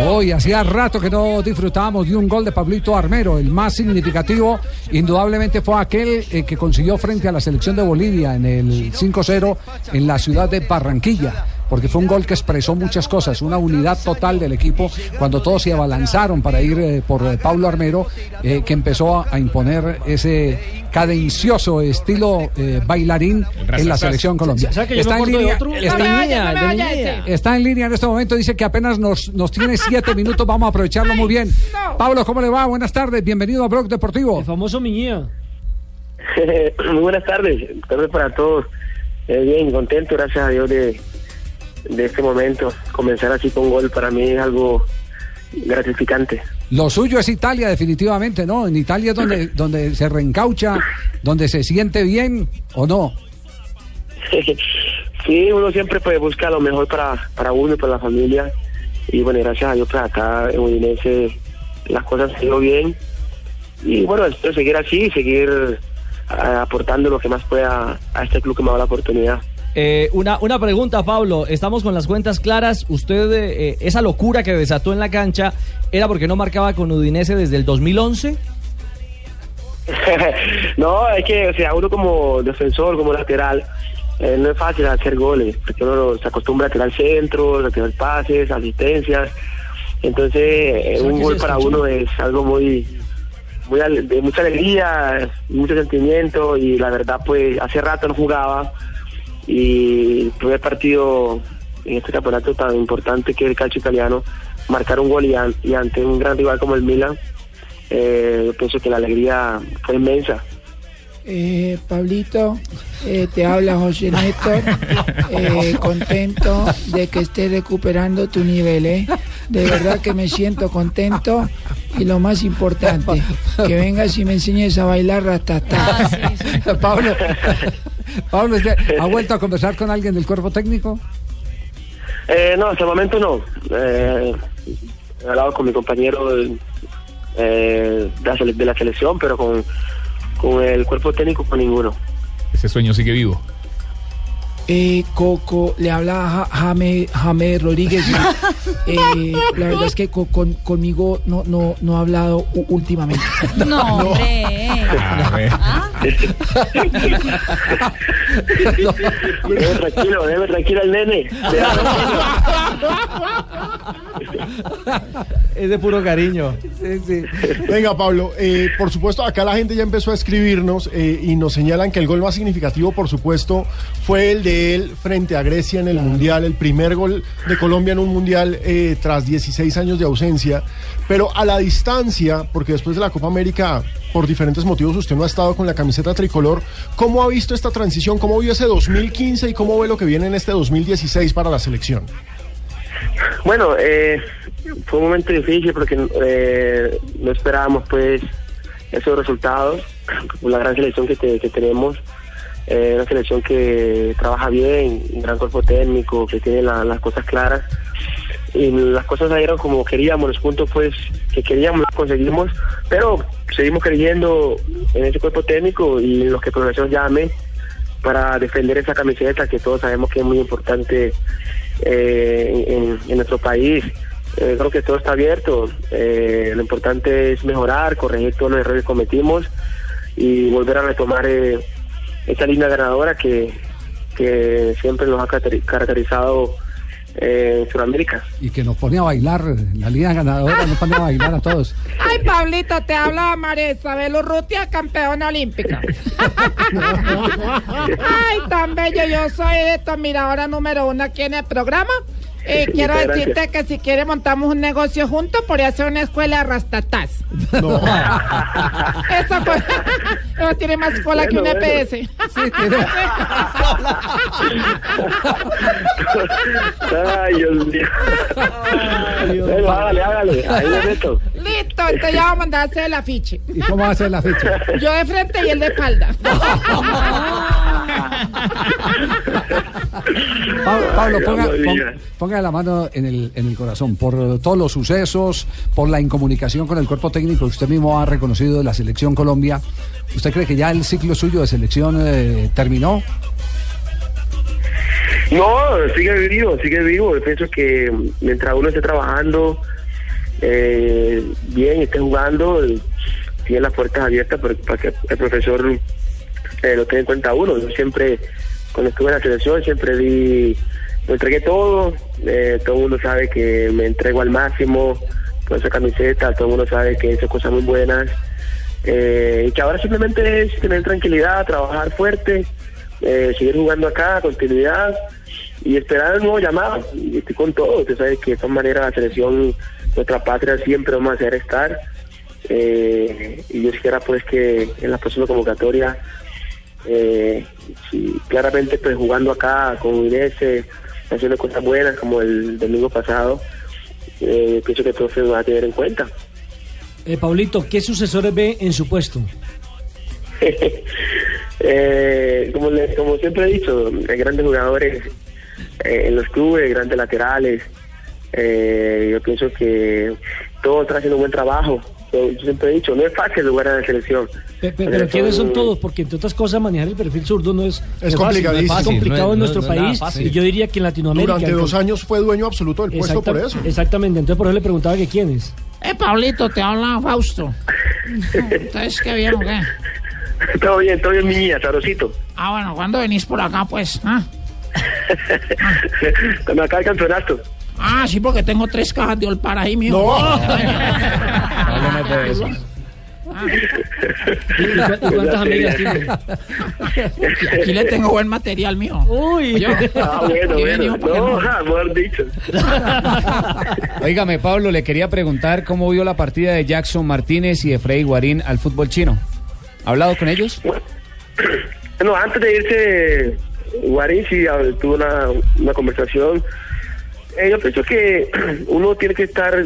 Hoy hacía rato que no disfrutábamos de un gol de Pablito Armero. El más significativo, indudablemente, fue aquel eh, que consiguió frente a la selección de Bolivia en el 5-0 en la ciudad de Barranquilla. Porque fue un gol que expresó muchas cosas, una unidad total del equipo cuando todos se abalanzaron para ir eh, por eh, Pablo Armero, eh, que empezó a imponer ese cadencioso estilo eh, bailarín en la selección Colombia. Está en, línea, está- de niña. está en línea en este momento, dice que apenas nos, nos tiene siete minutos, vamos a aprovecharlo muy bien. Pablo, ¿cómo le va? Buenas tardes, bienvenido a Blog Deportivo. El famoso Miñía. Muy buenas tardes, tardes para todos. Eh, bien, contento, gracias a Dios de, de este momento. Comenzar así con gol para mí es algo gratificante. Lo suyo es Italia, definitivamente, ¿no? En Italia es donde, donde se reencaucha, donde se siente bien o no. sí, uno siempre pues, busca lo mejor para, para uno y para la familia. Y bueno, gracias a Dios, pues acá en Udinese las cosas han ido bien. Y bueno, espero seguir así, seguir ah, aportando lo que más pueda a este club que me da la oportunidad. Eh, una, una pregunta, Pablo. Estamos con las cuentas claras. Usted, eh, esa locura que desató en la cancha, ¿era porque no marcaba con Udinese desde el 2011? no, es que, o sea, uno como defensor, como lateral, eh, no es fácil hacer goles, porque uno se acostumbra a tirar centros, a tirar pases, asistencias. Entonces, eh, un gol para uno es algo muy, muy de mucha alegría, mucho sentimiento, y la verdad, pues, hace rato no jugaba, y el primer partido en este campeonato tan importante que es el calcio italiano, marcar un gol y, an- y ante un gran rival como el Milan, eh, yo pienso que la alegría fue inmensa. Eh, Pablito, eh, te habla José Néstor, eh, contento de que estés recuperando tu nivel, ¿eh? De verdad que me siento contento y lo más importante, que vengas y me enseñes a bailar ratatá. Pablo, Pablo, ¿usted ¿ha vuelto a conversar con alguien del cuerpo técnico? Eh, no, hasta el momento no. Eh, he hablado con mi compañero eh, de, la sele- de la selección, pero con, con el cuerpo técnico con ninguno. Ese sueño sigue vivo. Eh, Coco, le habla Ja- Jame, Jame Rodríguez. Eh, la verdad es que co- con, conmigo no, no, no ha hablado últimamente. No, hombre. A Debe tranquilo, debe tranquilo al nene. Es de puro cariño. Sí, sí. Venga, Pablo, eh, por supuesto, acá la gente ya empezó a escribirnos eh, y nos señalan que el gol más significativo, por supuesto, fue el de él frente a Grecia en el Mundial, el primer gol de Colombia en un Mundial eh, tras 16 años de ausencia. Pero a la distancia, porque después de la Copa América, por diferentes motivos, usted no ha estado con la camiseta tricolor, ¿cómo ha visto esta transición? ¿Cómo vio ese 2015 y cómo ve lo que viene en este 2016 para la selección? Bueno, eh, fue un momento difícil porque eh, no esperábamos pues esos resultados, la gran selección que, te- que tenemos, eh, una selección que trabaja bien, un gran cuerpo técnico, que tiene la- las cosas claras y las cosas salieron como queríamos, los puntos pues que queríamos los conseguimos, pero seguimos creyendo en ese cuerpo técnico y en los que profesor llame para defender esa camiseta que todos sabemos que es muy importante eh, en, en nuestro país. Eh, creo que todo está abierto. Eh, lo importante es mejorar, corregir todos los errores que cometimos y volver a retomar eh, esa línea ganadora que, que siempre nos ha caracteri- caracterizado eh, en Sudamérica. Y que nos pone a bailar, la línea ganadora nos pone a bailar a todos. Ay, Pablito, te habla María Isabel Urrutia, campeona olímpica. Ay, tan bello, yo soy de tu admiradora número uno aquí en el programa. Eh, quiero decirte gracias. que si quieres montamos un negocio juntos, podría hacer una escuela de rastatás. No. Eso pues, eso tiene más cola que un Bueno, bueno. EPS. Sí, tiene- Ay, Dios mío. Bueno, hágale, hágale. Ahí le meto. Listo, entonces ya vamos a mandar a hacer el afiche. ¿Y cómo va a ser la fecha? Yo de frente y él de espalda. Pablo, Pablo, ponga, ponga- ponga la mano en el, en el corazón por todos los sucesos, por la incomunicación con el cuerpo técnico que usted mismo ha reconocido de la selección Colombia. ¿Usted cree que ya el ciclo suyo de selección eh, terminó? No, sigue vivo, sigue vivo. Yo pienso que mientras uno esté trabajando, eh, bien, esté jugando, tiene las puertas abiertas para, para que el profesor eh, lo tenga en cuenta uno. Yo siempre, cuando estuve en la selección, siempre di, me entregué todo, eh, todo el mundo sabe que me entrego al máximo con esa camiseta, todo el mundo sabe que he hecho cosas muy buenas. Eh, y que ahora simplemente es tener tranquilidad, trabajar fuerte, eh, seguir jugando acá, continuidad y esperar el nuevo llamado. Y estoy con todo, usted sabe que de todas maneras la selección, nuestra patria siempre vamos a hacer estar. Eh, y yo quisiera pues que en la próxima convocatoria, eh, si claramente pues jugando acá con Udinese, haciendo cosas buenas como el domingo pasado, eh, pienso que todo se va a tener en cuenta. Eh, Pablito, ¿qué sucesores ve en su puesto? Eh, como, le- como siempre he dicho, hay grandes jugadores eh, en los clubes, grandes laterales. Eh, yo pienso que todos están haciendo un buen trabajo. Yo, siempre he dicho, no es fácil jugar en la selección. Pe- pe- La pero ¿quiénes son todos? Porque entre otras cosas manejar el perfil zurdo no es, Es no fácil, complicadísimo. no es complicado No es- en no nuestro es nada país y yo diría que en Latinoamérica. Durante dos años fue dueño absoluto del puesto por eso. Exactamente, entonces por eso le preguntaba que quiénes. Eh, Pablito, te habla Fausto. Entonces, ¿qué bien o qué? Todo bien, todo bien, mi niña, sabrosito. Ah, bueno, ¿cuándo venís por acá, pues? Ah, Cuando acaba el campeonato. Ah sí, porque tengo tres cajas de Olpar ahí, mijo. No. ¿Y, y cu- y cuántas amigas tiene? Aquí le tengo buen material, mijo. Uy, Yo- Ah, bueno, bueno. bien, ¿para qué No, no? mejor dicho. Óigame, Pablo, le quería preguntar cómo vio la partida de Jackson Martínez y de Freddy Guarín al fútbol chino. ¿Ha hablado con ellos? Bueno, antes de irse, Guarín sí hab- tuvo una, una conversación. Eh, yo pienso que uno tiene que estar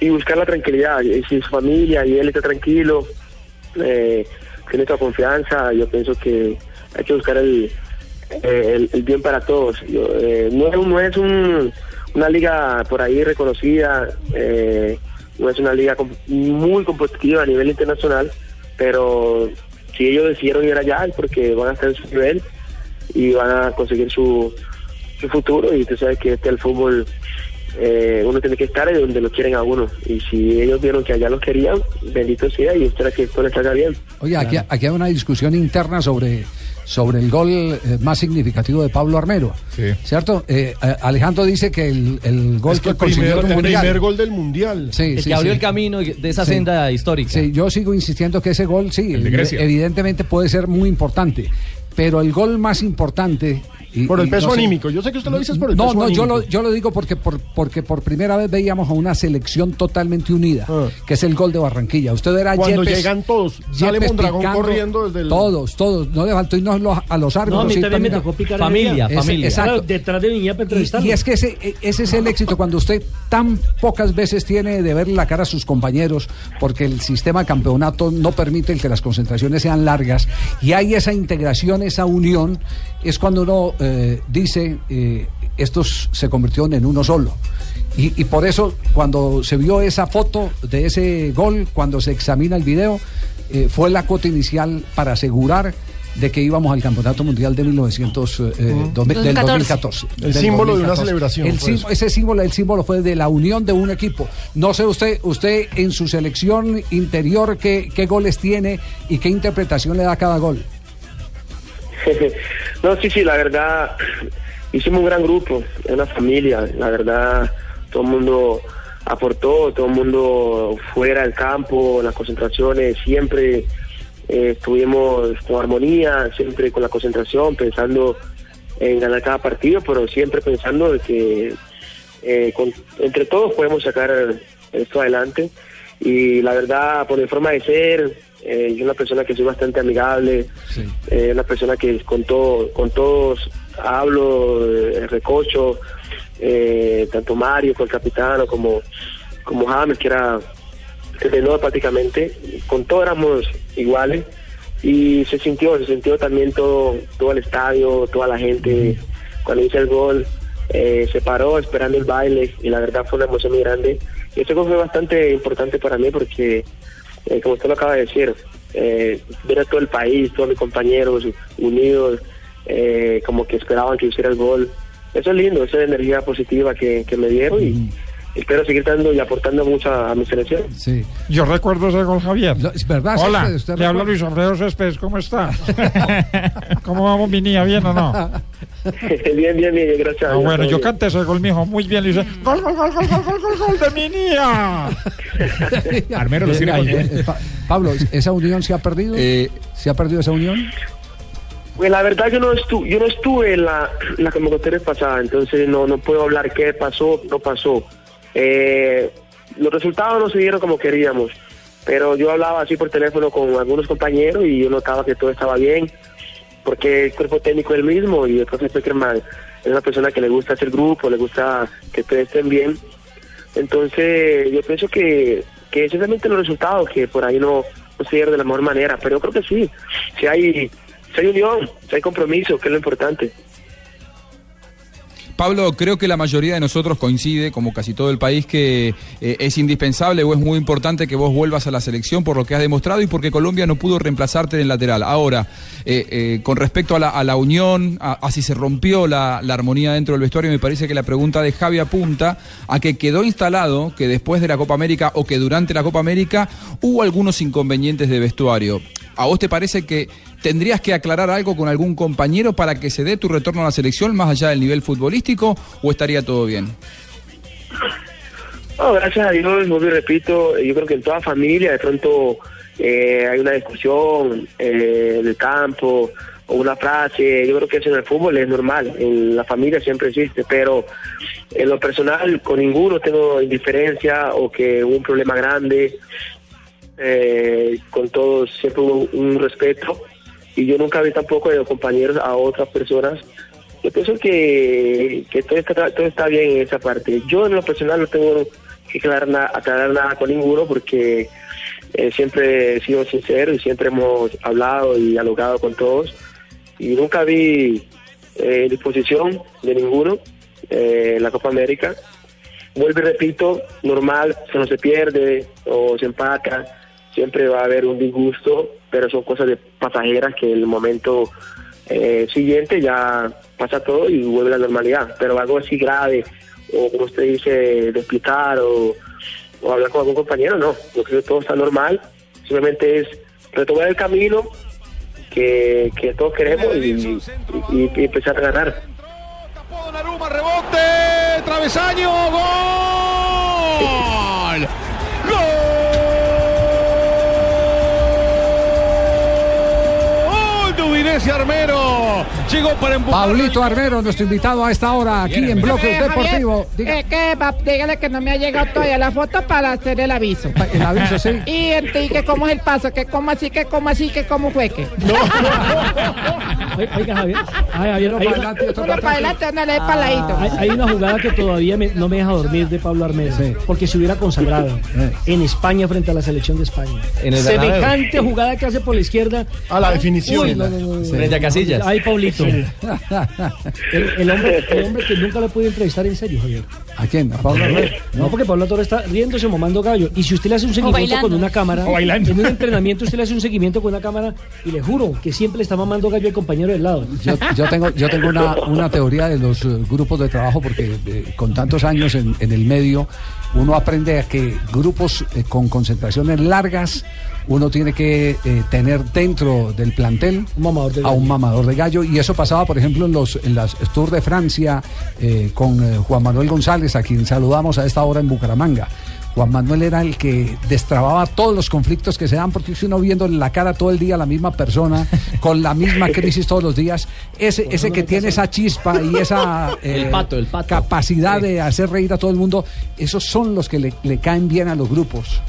y buscar la tranquilidad. Y si su familia y él está tranquilo, eh, tiene esta confianza, yo pienso que hay que buscar el, eh, el, el bien para todos. Yo, eh, no es, no es un- una liga por ahí reconocida, eh, no es una liga com- muy competitiva a nivel internacional, pero si ellos decidieron ir allá es porque van a estar en su nivel y van a conseguir su, su futuro y tú sabes que este el fútbol eh, uno tiene que estar ahí donde lo quieren a uno y si ellos vieron que allá lo querían bendito sea y espera que esto les salga bien Oye, aquí, aquí hay una discusión interna sobre, sobre el gol eh, más significativo de Pablo Armero. Sí. ¿Cierto? Eh, eh, Alejandro dice que el, el gol Es que que el consiguió primer, el Mundial. primer gol del mundial. Sí, el sí, que abrió sí. el camino de esa Sí. senda histórica. Sí, yo sigo insistiendo que ese gol, sí, evidentemente puede ser muy importante. Pero el gol más importante. Y- Por el peso no sé- anímico. Yo sé que usted lo dice por el no, peso no, yo anímico. lo, yo lo digo porque por, porque por primera vez veíamos a una selección totalmente unida, Ah. que es el gol de Barranquilla. Usted era Cuando Yepes- llegan todos, sale Mondragón picando, corriendo desde el... Todos, todos. No le faltó irnos a los no, árbitros. a mí sí, también me tocó picar Familia, familia. Exacto. Claro, detrás de Viña para Y, y es que ese, ese es el éxito cuando usted tan pocas veces tiene de ver la cara a sus compañeros, porque el sistema de campeonato no permite el que las concentraciones sean largas, y hay esa integración, esa unión, es cuando uno eh, dice, eh, estos se convirtieron en uno solo. Y, y por eso, cuando se vio esa foto de ese gol, cuando se examina el video, eh, fue la cuota inicial para asegurar de que íbamos al Campeonato Mundial de 1900, eh, dos mil- del 2014. 2014. El del símbolo de una 2014. celebración, El ese símbolo, el símbolo fue de la unión de un equipo. No sé usted, usted en su selección interior qué, qué goles tiene y qué interpretación le da a cada gol. no, sí, sí, la verdad, hicimos un gran grupo, una familia, la verdad, todo el mundo aportó, todo el mundo fuera del campo, las concentraciones, siempre eh, estuvimos con armonía, siempre con la concentración, pensando en ganar cada partido, pero siempre pensando de que eh, con- entre todos podemos sacar esto adelante. Y la verdad, por mi forma de ser, eh, soy una persona que soy bastante amigable, eh, una persona que con, todo, con todos hablo, eh, recocho, eh, tanto Mario, con el capitano, como, como James, que era el menor prácticamente, con todos éramos iguales y se sintió, se sintió también todo, todo el estadio, toda la gente, cuando hice el gol, eh, se paró esperando el baile y la verdad fue una emoción muy grande. Y ese gol fue bastante importante para mí porque, eh, como usted lo acaba de decir, eh, ver a todo el país, todos mis compañeros unidos, eh, como que esperaban que hiciera el gol. Eso es lindo, esa energía positiva que, que me dieron y, espero seguir dando y aportando mucho a, a mi selección. Sí. Yo recuerdo ese gol, Javier. Lo- es verdad, sí, Hola, usted- usted le habla. Luis Alfredo Céspedes, ¿cómo está? ¿Cómo vamos, mi niña? ¿Bien o no? bien, bien, bien, gracias. Ah, bueno, yo bien. canté ese gol, mijo, muy bien. Le dice, gol, gol, gol, gol, gol, gol, gol, gol de mi niña. Armero tiene Eh, con- eh, eh, Pa- Pablo, ¿esa unión se ha perdido? Eh, ¿Se ha perdido esa unión? Pues la verdad yo no estuve, yo no estuve en la, en la convocatoria pasada, entonces no, no puedo hablar qué pasó, no pasó. Eh, los resultados no se dieron como queríamos, pero yo hablaba así por teléfono con algunos compañeros y yo notaba que todo estaba bien, porque el cuerpo técnico es el mismo y el profesor Peckerman es una persona que le gusta hacer grupo, le gusta que todos estén bien. Entonces yo pienso que, que simplemente los resultados que por ahí no, no se dieron de la mejor manera, pero yo creo que sí, si hay, si hay unión, si hay compromiso, que es lo importante. Pablo, creo que la mayoría de nosotros coincide, como casi todo el país, que eh, es indispensable o es muy importante que vos vuelvas a la selección por lo que has demostrado y porque Colombia no pudo reemplazarte en el lateral. Ahora, eh, eh, con respecto a la, a la unión, a, a si se rompió la, la armonía dentro del vestuario, me parece que la pregunta de Javi apunta a que quedó instalado que después de la Copa América o que durante la Copa América hubo algunos inconvenientes de vestuario. ¿A vos te parece que tendrías que aclarar algo con algún compañero para que se dé tu retorno a la selección más allá del nivel futbolístico o estaría todo bien? No, gracias a Dios, vuelvo repito, yo creo que en toda familia de pronto eh, hay una discusión eh, en el campo o una frase, yo creo que eso en el fútbol es normal, en la familia siempre existe, pero en lo personal con ninguno tengo indiferencia o que hubo un problema grande, eh, con todos siempre hubo un respeto y yo nunca vi tampoco de compañeros a otras personas yo pienso que, que todo, está, todo está bien en esa parte. Yo en lo personal no tengo que aclarar, na- aclarar nada con ninguno porque eh, siempre he sido sincero y siempre hemos hablado y dialogado con todos y nunca vi eh, disposición de ninguno eh, la Copa América. Vuelvo y repito, normal, se no se pierde o se empata, siempre va a haber un disgusto, pero son cosas de pasajeras que el momento eh, siguiente ya pasa todo y vuelve a la normalidad. Pero algo así grave, o como usted dice, de explicar o, o hablar con algún compañero, no. Yo creo que todo está normal. Simplemente es retomar el camino que, que todos queremos y, y- y empezar a ganar. Rebote, travesaño, gol. Udinese Armero. Llegó para empujar. Pablito Armero, nuestro invitado a esta hora aquí en Bloque Eh, Deportivo. Javier, eh, que dígale que no me ha llegado todavía la foto para hacer el aviso. El aviso, sí. Y, y que cómo es el paso, que cómo así, que cómo así, que cómo fue que. Oiga, Javier. Ay, Javier, hay, Uno para adelante, uno le ladito. hay- hay una jugada que todavía me- no me deja dormir de Pablo Armero. Porque se hubiera consagrado en España frente a la selección de España. En el. Semejante jugada que hace por la izquierda. A la definición. Uy, no, no, no, no. Frente a Casillas. Ay, Pablito. El, el hombre, el hombre que nunca lo pude entrevistar en serio, Javier. ¿A quién? ¿A Pablo? No, porque Pablo Torres está riéndose, mamando gallo. Y si usted le hace un seguimiento con una cámara, O bailando. en un entrenamiento usted le hace un seguimiento con una cámara y le juro que siempre le está mamando gallo al compañero del lado. Yo, yo tengo, yo tengo una, una teoría de los eh, grupos de trabajo porque eh, con tantos años en, en el medio uno aprende a que grupos eh, con concentraciones largas uno tiene que eh, tener dentro del plantel a un mamador de gallo y eso pasaba por ejemplo en los en las Tours de Francia eh, con eh, Juan Manuel González a quien saludamos a esta hora en Bucaramanga. Juan Manuel era el que destrababa todos los conflictos que se dan, porque si uno viendo en la cara todo el día a la misma persona, con la misma crisis todos los días, ese, ese que tiene esa chispa y esa eh, El pato, el pato. capacidad de hacer reír a todo el mundo, esos son los que le, le caen bien a los grupos.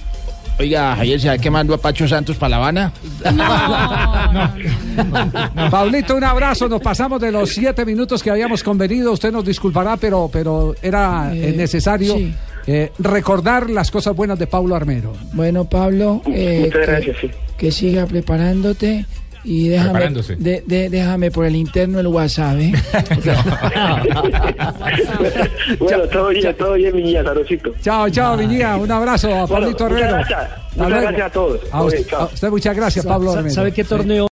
Oiga, Javier, ¿sabe qué mandó a Pacho Santos para La Habana? Pablito, un abrazo. Nos pasamos de los siete minutos que habíamos convenido. Usted nos disculpará, pero, pero era eh, Eh, necesario sí. eh, recordar las cosas buenas de Pablo Armero. Bueno, Pablo, eh, Muchas que, gracias, sí. que siga preparándote y déjame, de- de- déjame por el interno el WhatsApp. ¿eh? bueno, todo bien, todo bien, mi niña, Sarosito. Chao, chao, Viñía. Un abrazo a Bueno, Pablito muchas Armero. gracias. Muchas gracias a todos. A usted, a usted muchas gracias, Pablo. ¿Sabe qué torneo